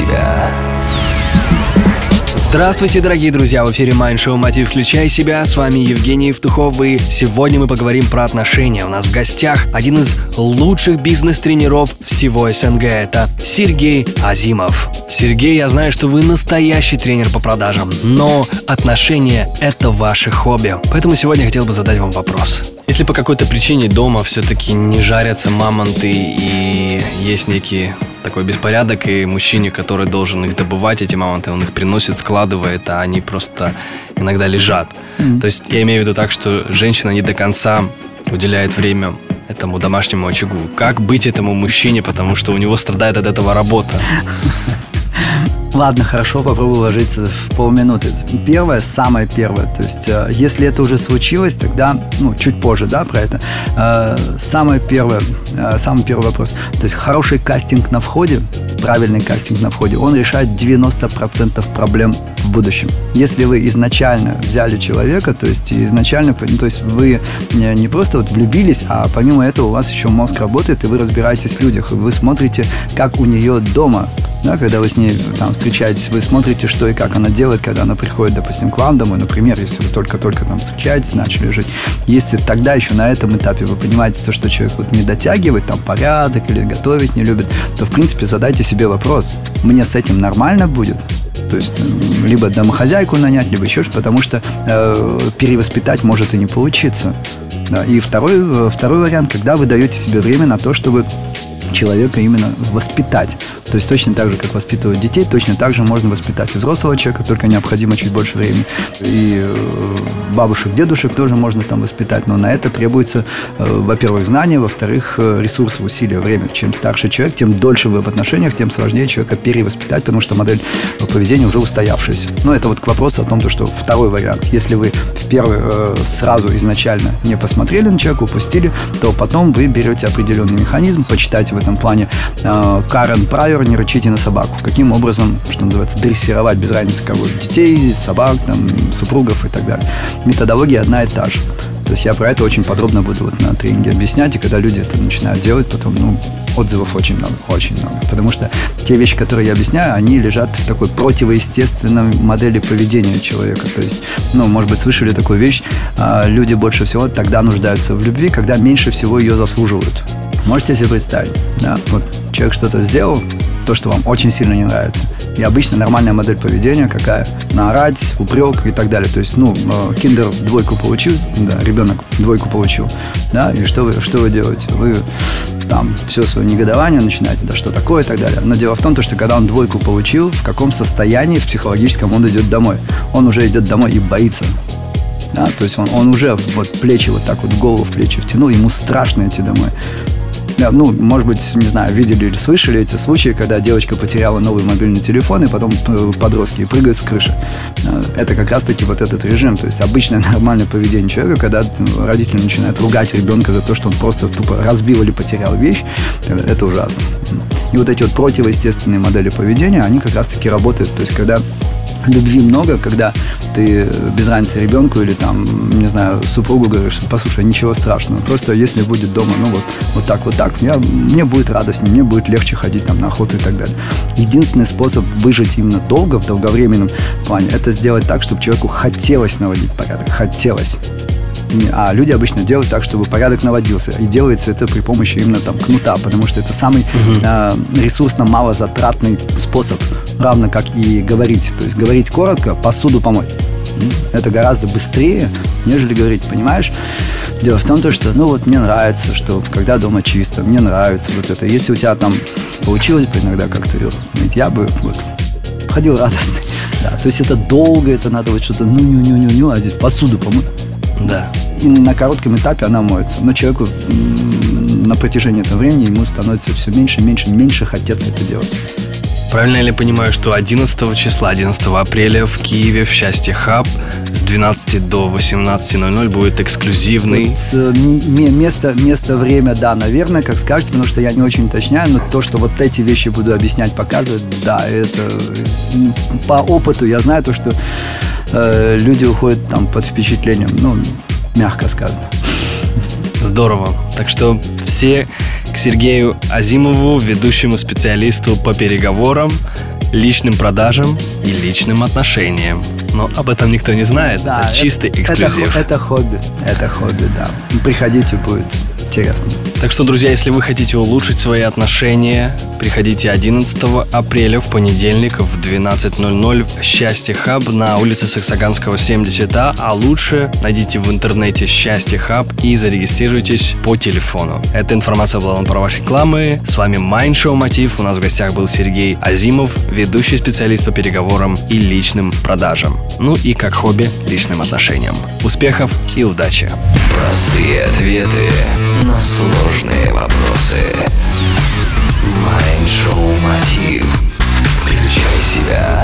себя». Здравствуйте, дорогие друзья! В эфире Майн «Мотив. Включай себя». С вами Евгений Евтухов, и сегодня мы поговорим про отношения. У нас в гостях один из лучших бизнес-тренеров всего СНГ. Это Сергей Азимов. Сергей, я знаю, что вы настоящий тренер по продажам, но отношения — это ваше хобби. Поэтому сегодня хотел бы задать вам вопрос. Если по какой-то причине дома все-таки не жарятся мамонты и есть некий такой беспорядок, и мужчине, который должен их добывать, эти мамонты, он их приносит, складывает, а они просто иногда лежат. Mm-hmm. То есть я имею в виду так, что женщина не до конца уделяет время этому домашнему очагу. Как быть этому мужчине, потому что у него страдает от этого работа? Ладно, хорошо, попробую уложиться в полминуты. Первое, самое первое, то есть, э, если это уже случилось, тогда, ну, чуть позже, да, про это. Э, самое первое, э, самый первый вопрос. То есть, хороший кастинг на входе, правильный кастинг на входе, он решает 90% проблем в будущем. Если вы изначально взяли человека, то есть, изначально, то есть, вы не просто вот влюбились, а помимо этого у вас еще мозг работает, и вы разбираетесь в людях, и вы смотрите, как у нее дома да, когда вы с ней там встречаетесь, вы смотрите, что и как она делает, когда она приходит, допустим, к вам домой, например, если вы только-только там встречаетесь, начали жить. Если тогда еще на этом этапе вы понимаете то, что человек вот не дотягивает, там порядок или готовить не любит, то, в принципе, задайте себе вопрос, мне с этим нормально будет? То есть либо домохозяйку нанять, либо еще что потому что э, перевоспитать может и не получиться. Да. И второй, э, второй вариант, когда вы даете себе время на то, чтобы человека именно воспитать. То есть точно так же, как воспитывают детей, точно так же можно воспитать и взрослого человека, только необходимо чуть больше времени. И э, бабушек, дедушек тоже можно там воспитать, но на это требуется, э, во-первых, знания, во-вторых, э, ресурсы, усилия, время. Чем старше человек, тем дольше вы в отношениях, тем сложнее человека перевоспитать, потому что модель поведения уже устоявшаяся. Но это вот к вопросу о том, что второй вариант. Если вы в первый сразу изначально не посмотрели на человека, упустили, то потом вы берете определенный механизм, почитайте этом плане. А, Карен Прайер «Не рычите на собаку». Каким образом, что называется, дрессировать без разницы кого детей, собак, там, супругов и так далее. Методология одна и та же. То есть я про это очень подробно буду вот на тренинге объяснять, и когда люди это начинают делать, потом, ну, отзывов очень много, очень много. Потому что те вещи, которые я объясняю, они лежат в такой противоестественной модели поведения человека. То есть, ну, может быть, слышали такую вещь, а, люди больше всего тогда нуждаются в любви, когда меньше всего ее заслуживают. Можете себе представить, да, вот человек что-то сделал, то, что вам очень сильно не нравится. И обычно нормальная модель поведения какая? Наорать, упрек и так далее. То есть, ну, э, киндер двойку получил, да, ребенок двойку получил, да, и что вы, что вы делаете? Вы там все свое негодование начинаете, да что такое и так далее. Но дело в том, что когда он двойку получил, в каком состоянии в психологическом он идет домой? Он уже идет домой и боится. Да, то есть он, он уже вот плечи вот так вот голову в плечи втянул, ему страшно идти домой ну, может быть, не знаю, видели или слышали эти случаи, когда девочка потеряла новый мобильный телефон, и потом э, подростки прыгают с крыши. Э, это как раз-таки вот этот режим. То есть обычное нормальное поведение человека, когда родители начинают ругать ребенка за то, что он просто тупо разбил или потерял вещь, э, это ужасно. И вот эти вот противоестественные модели поведения, они как раз-таки работают. То есть когда любви много, когда ты без разницы ребенку или там, не знаю, супругу говоришь, послушай, ничего страшного, просто если будет дома, ну вот, вот так, вот так, мне, мне будет радостнее, мне будет легче ходить там на охоту и так далее. Единственный способ выжить именно долго, в долговременном плане, это сделать так, чтобы человеку хотелось наводить порядок, хотелось. А люди обычно делают так, чтобы порядок наводился. И делается это при помощи именно там кнута, потому что это самый угу. э, ресурсно малозатратный способ, равно как и говорить. То есть говорить коротко, посуду помой. Это гораздо быстрее, нежели говорить, понимаешь? Дело в том, что, ну вот мне нравится, что когда дома чисто, мне нравится вот это. Если у тебя там получилось бы иногда как-то, я бы вот ходил радостный. Да, то есть это долго, это надо вот что-то ну-ню-ню-ню-ню, а здесь посуду помыть. Да. И на коротком этапе она моется. Но человеку на протяжении этого времени ему становится все меньше, меньше, меньше хотеться это делать. Правильно ли понимаю, что 11 числа, 11 апреля в Киеве в Счастье Хаб с 12 до 18.00 будет эксклюзивный... Вот, э, место, место, время, да, наверное, как скажете, потому что я не очень уточняю, но то, что вот эти вещи буду объяснять, показывать, да, это по опыту я знаю то, что э, люди уходят там под впечатлением, ну, мягко сказано. Здорово. Так что все к Сергею Азимову, ведущему специалисту по переговорам. личным продажам и личным отношениям. Но об этом никто не знает. Да, это чистый эксклюзив. Это, это хобби. Это хобби, да. Приходите, будет интересно. Так что, друзья, если вы хотите улучшить свои отношения, приходите 11 апреля в понедельник в 12.00 в Счастье Хаб на улице Саксаганского 70А, а лучше найдите в интернете Счастье Хаб и зарегистрируйтесь по телефону. Эта информация была на правах рекламы. С вами Mind Show Мотив. У нас в гостях был Сергей Азимов, ведущий специалист по переговорам и личным продажам. Ну и как хобби личным отношениям. Успехов и удачи! Простые ответы сложные вопросы. Майншоу Мотив. Включай себя.